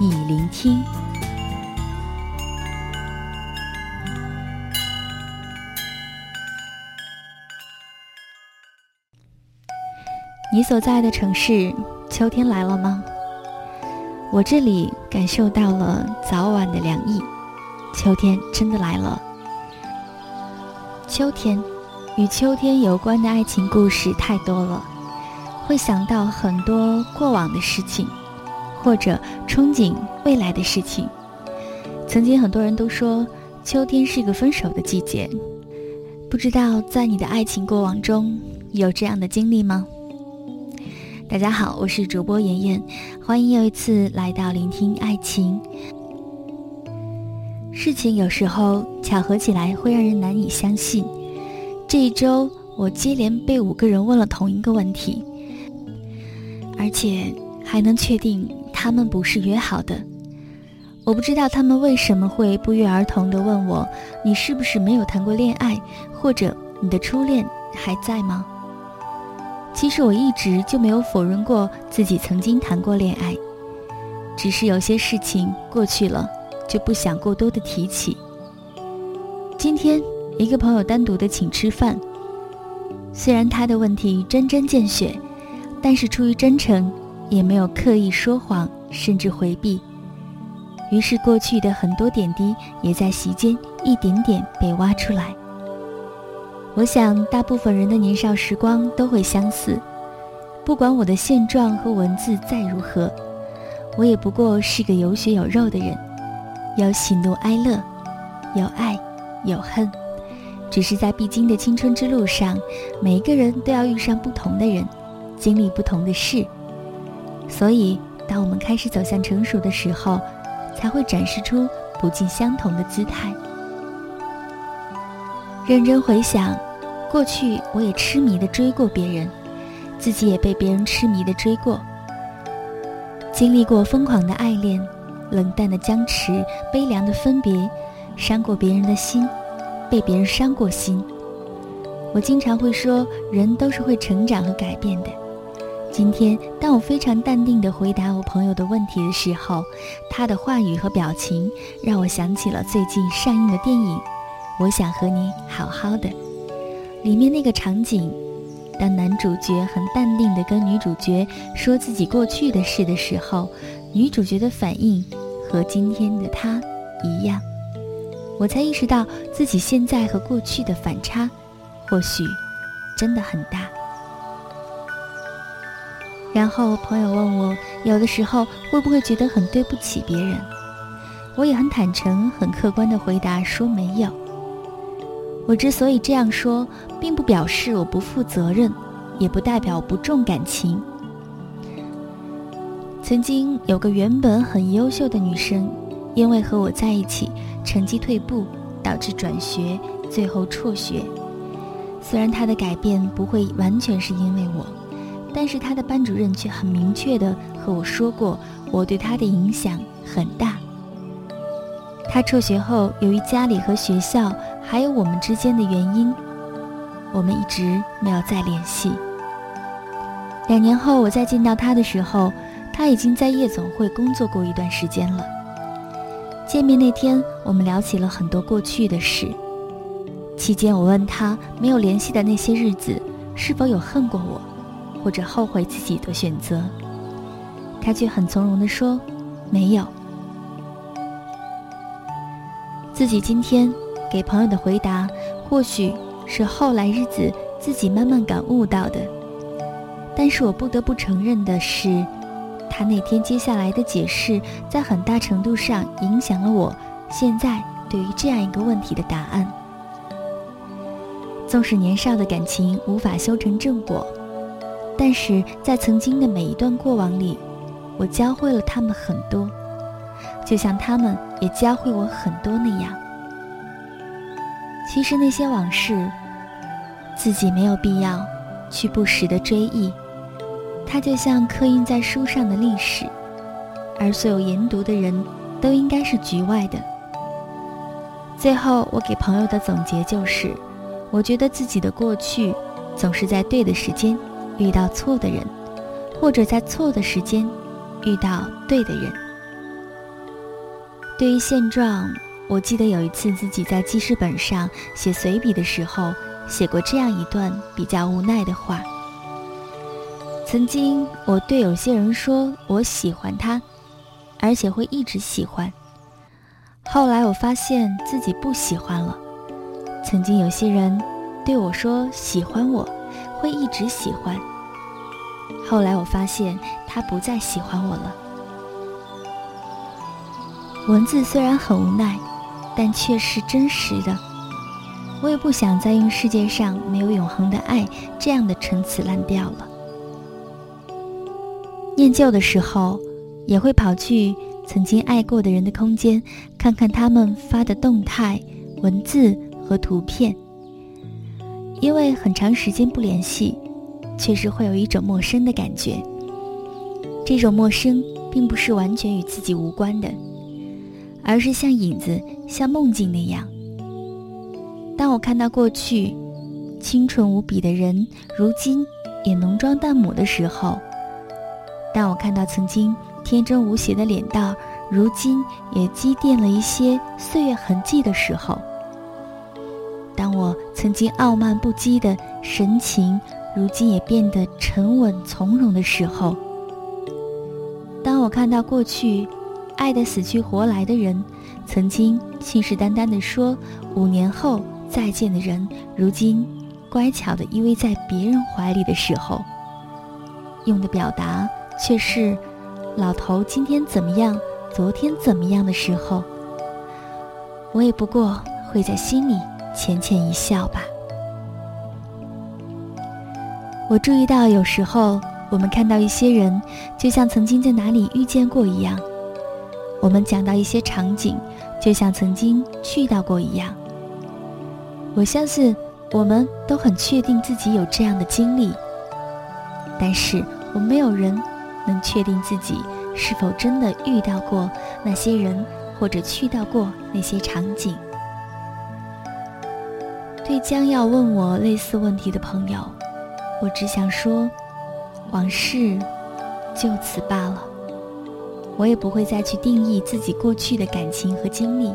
你聆听。你所在的城市，秋天来了吗？我这里感受到了早晚的凉意，秋天真的来了。秋天，与秋天有关的爱情故事太多了。会想到很多过往的事情，或者憧憬未来的事情。曾经很多人都说，秋天是个分手的季节。不知道在你的爱情过往中有这样的经历吗？大家好，我是主播妍妍，欢迎又一次来到聆听爱情。事情有时候巧合起来会让人难以相信。这一周，我接连被五个人问了同一个问题。而且还能确定他们不是约好的。我不知道他们为什么会不约而同地问我：“你是不是没有谈过恋爱？或者你的初恋还在吗？”其实我一直就没有否认过自己曾经谈过恋爱，只是有些事情过去了，就不想过多的提起。今天一个朋友单独的请吃饭，虽然他的问题针针见血。但是出于真诚，也没有刻意说谎，甚至回避。于是过去的很多点滴，也在席间一点点被挖出来。我想，大部分人的年少时光都会相似。不管我的现状和文字再如何，我也不过是个有血有肉的人，有喜怒哀乐，有爱有恨。只是在必经的青春之路上，每一个人都要遇上不同的人。经历不同的事，所以当我们开始走向成熟的时候，才会展示出不尽相同的姿态。认真回想，过去我也痴迷的追过别人，自己也被别人痴迷的追过，经历过疯狂的爱恋、冷淡的僵持、悲凉的分别，伤过别人的心，被别人伤过心。我经常会说，人都是会成长和改变的。今天，当我非常淡定地回答我朋友的问题的时候，他的话语和表情让我想起了最近上映的电影《我想和你好好的》里面那个场景。当男主角很淡定地跟女主角说自己过去的事的时候，女主角的反应和今天的他一样，我才意识到自己现在和过去的反差，或许真的很大。然后朋友问我，有的时候会不会觉得很对不起别人？我也很坦诚、很客观的回答说没有。我之所以这样说，并不表示我不负责任，也不代表不重感情。曾经有个原本很优秀的女生，因为和我在一起，成绩退步，导致转学，最后辍学。虽然她的改变不会完全是因为我。但是他的班主任却很明确的和我说过，我对他的影响很大。他辍学后，由于家里和学校还有我们之间的原因，我们一直没有再联系。两年后，我再见到他的时候，他已经在夜总会工作过一段时间了。见面那天，我们聊起了很多过去的事。期间，我问他没有联系的那些日子，是否有恨过我？或者后悔自己的选择，他却很从容地说：“没有。”自己今天给朋友的回答，或许是后来日子自己慢慢感悟到的。但是我不得不承认的是，他那天接下来的解释，在很大程度上影响了我现在对于这样一个问题的答案。纵使年少的感情无法修成正果。但是在曾经的每一段过往里，我教会了他们很多。就像他们也教会我很多那样。其实那些往事，自己没有必要去不时的追忆，它就像刻印在书上的历史，而所有研读的人都应该是局外的。最后，我给朋友的总结就是：我觉得自己的过去，总是在对的时间遇到错的人，或者在错的时间遇到对的人。对于现状，我记得有一次自己在记事本上写随笔的时候，写过这样一段比较无奈的话：曾经我对有些人说我喜欢他，而且会一直喜欢。后来我发现自己不喜欢了。曾经有些人对我说喜欢我，会一直喜欢。后来我发现他不再喜欢我了。文字虽然很无奈，但却是真实的。我也不想再用“世界上没有永恒的爱”这样的陈词滥调了。念旧的时候，也会跑去。曾经爱过的人的空间，看看他们发的动态、文字和图片。因为很长时间不联系，确实会有一种陌生的感觉。这种陌生并不是完全与自己无关的，而是像影子、像梦境那样。当我看到过去清纯无比的人，如今也浓妆淡抹的时候，当我看到曾经。天真无邪的脸蛋，如今也积淀了一些岁月痕迹的时候；曾经傲慢不羁的神情，如今也变得沉稳从容的时候；当我看到过去爱得死去活来的人，曾经信誓旦旦地说五年后再见的人，如今乖巧地依偎在别人怀里的时候，用的表达却是。老头今天怎么样？昨天怎么样的时候，我也不过会在心里浅浅一笑吧。我注意到，有时候我们看到一些人，就像曾经在哪里遇见过一样；我们讲到一些场景，就像曾经去到过一样。我相信，我们都很确定自己有这样的经历，但是我们没有人。能确定自己是否真的遇到过那些人，或者去到过那些场景。对将要问我类似问题的朋友，我只想说，往事就此罢了。我也不会再去定义自己过去的感情和经历，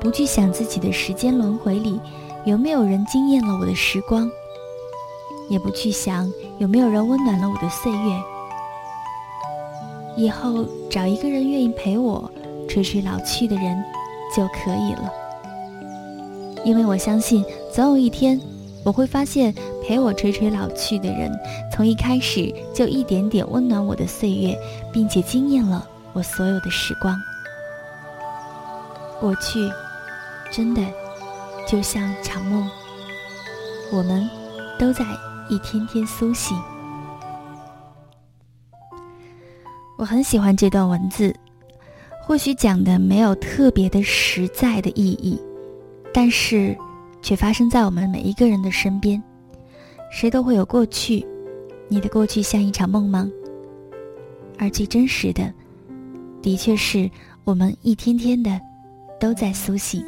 不去想自己的时间轮回里有没有人惊艳了我的时光，也不去想有没有人温暖了我的岁月。以后找一个人愿意陪我垂垂老去的人就可以了，因为我相信总有一天我会发现陪我垂垂老去的人，从一开始就一点点温暖我的岁月，并且惊艳了我所有的时光。过去真的就像一场梦，我们都在一天天苏醒。我很喜欢这段文字，或许讲的没有特别的实在的意义，但是却发生在我们每一个人的身边。谁都会有过去，你的过去像一场梦吗？而最真实的，的确是我们一天天的都在苏醒。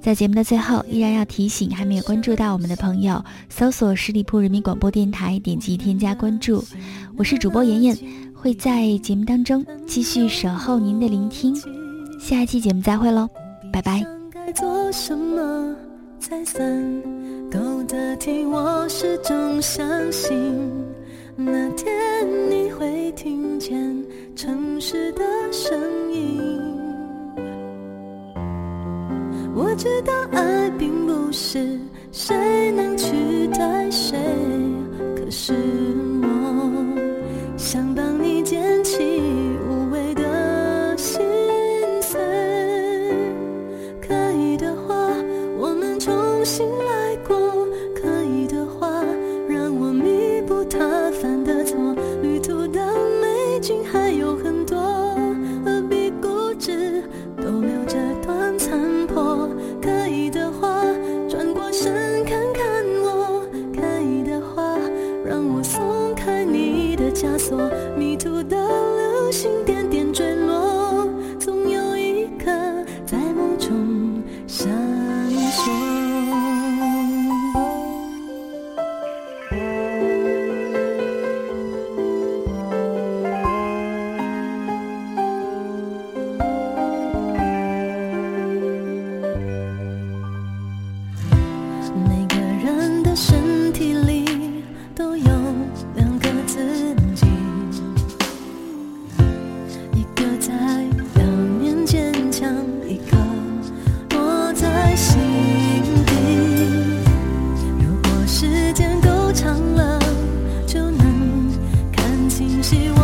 在节目的最后，依然要提醒还没有关注到我们的朋友，搜索十里铺人民广播电台，点击添加关注。我是主播妍妍，会在节目当中继续守候您的聆听。下一期节目再会喽，拜拜。做什么才算够得体？我始终相信那天你会听见城市的声音。我知道爱并不是谁能取代长了就能看清希望。